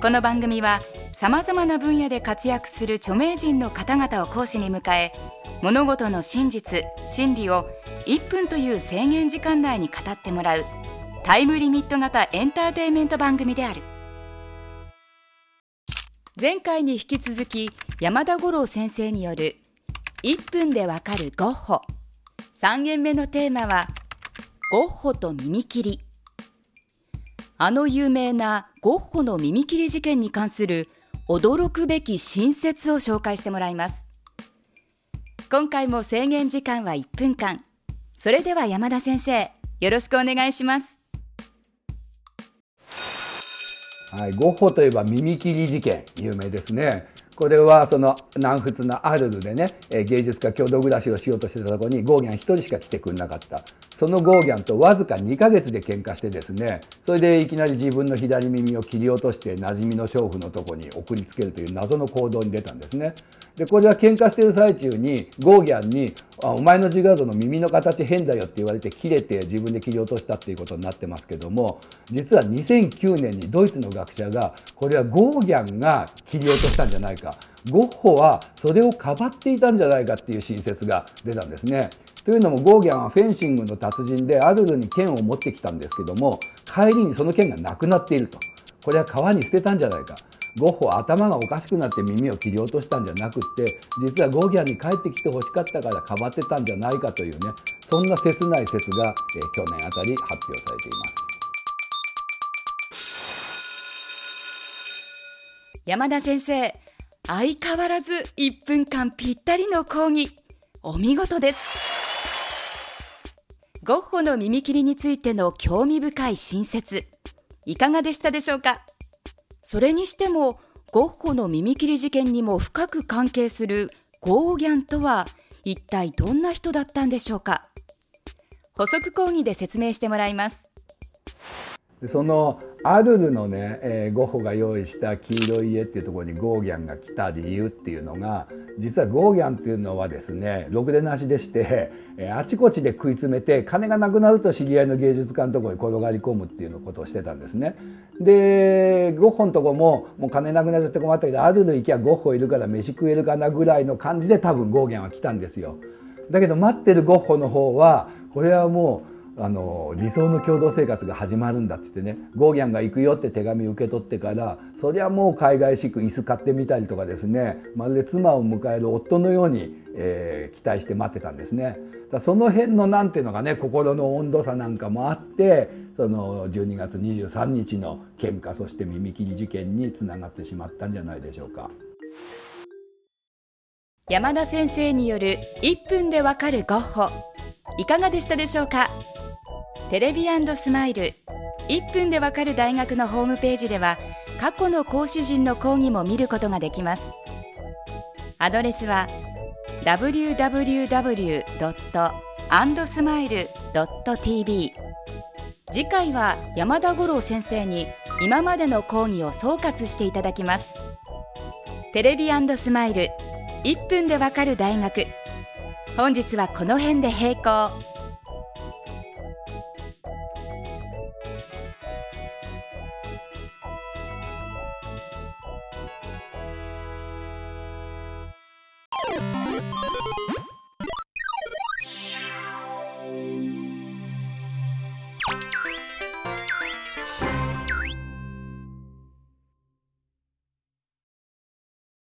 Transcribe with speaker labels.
Speaker 1: この番組はさまざまな分野で活躍する著名人の方々を講師に迎え物事の真実真理を1分という制限時間内に語ってもらうタイムリミット型エンターテイメント番組である。前回に引き続き山田五郎先生による1分でわかるゴッホ。3限目のテーマはゴッホと耳切り。あの有名なゴッホの耳切り事件に関する驚くべき新説を紹介してもらいます。今回も制限時間は1分間。それでは山田先生よろしくお願いします。
Speaker 2: はい、ゴッホといえば耳切り事件有名ですね。これはその南仏のアルルでね芸術家共同暮らしをしようとしてたところにゴーギャン1人しか来てくれなかった。そのゴーギャンとわずか2ヶ月で喧嘩してですねそれでいきなり自分の左耳を切り落として馴染みの娼婦のとこに送りつけるという謎の行動に出たんですねでこれは喧嘩してる最中にゴーギャンに「あお前の自画像の耳の形変だよ」って言われて切れて自分で切り落としたっていうことになってますけども実は2009年にドイツの学者がこれはゴーギャンが切り落としたんじゃないかゴッホはそれをかばっていたんじゃないかっていう新説が出たんですね。というのもゴーギャンはフェンシングの達人でアルルに剣を持ってきたんですけども帰りにその剣がなくなっていると。これは川に捨てたんじゃないか。ゴッホは頭がおかしくなって耳を切り落としたんじゃなくって実はゴーギャンに帰ってきてほしかったからかばってたんじゃないかというねそんな切ない説が、え去年あたり発表されています。
Speaker 1: 山田先生相変わらず1分間ぴったりの講義お見事です。ゴッホの耳切りについての興味深い新説。いかがでしたでしょうか？それにしてもゴッホの耳切り事件にも深く関係するゴーギャンとは一体どんな人だったんでしょうか？補足講義で説明してもらいます。
Speaker 2: そのアルルのね、えー、ゴッホが用意した黄色い家っていうところにゴーギャンが来た理由っていうのが実はゴーギャンっていうのはですねろくでなしでして、えー、あちこちで食い詰めて金がなくなると知り合いの芸術家のところに転がり込むっていうのことをしてたんですね。でゴッホのとこももう金なくなっちゃって困ったけどアルル行きゃゴッホいるから飯食えるかなぐらいの感じで多分ゴーギャンは来たんですよ。だけど待ってるゴッホの方はこれはもうあの理想の共同生活が始まるんだって言ってねゴーギャンが行くよって手紙受け取ってからそりゃもう海外しく椅子買ってみたりとかですねまるで妻を迎える夫のように、えー、期待して待ってたんですね。だその辺のなんていうのがね心の温度差なんかもあってその12月23日の喧嘩そして耳切り事件につながってしまったんじゃないでしょうか。
Speaker 1: 山田先生による1分でわかるゴッホいかがでしたでしょうか？テレビスマイル。1分でわかる大学のホームページでは過去の講師陣の講義も見ることができます。アドレスは www.andsmile.tv 次回は山田五郎先生に今までの講義を総括していただきます。テレビスマイル。1分でわかる大学。本日はこの辺で閉校。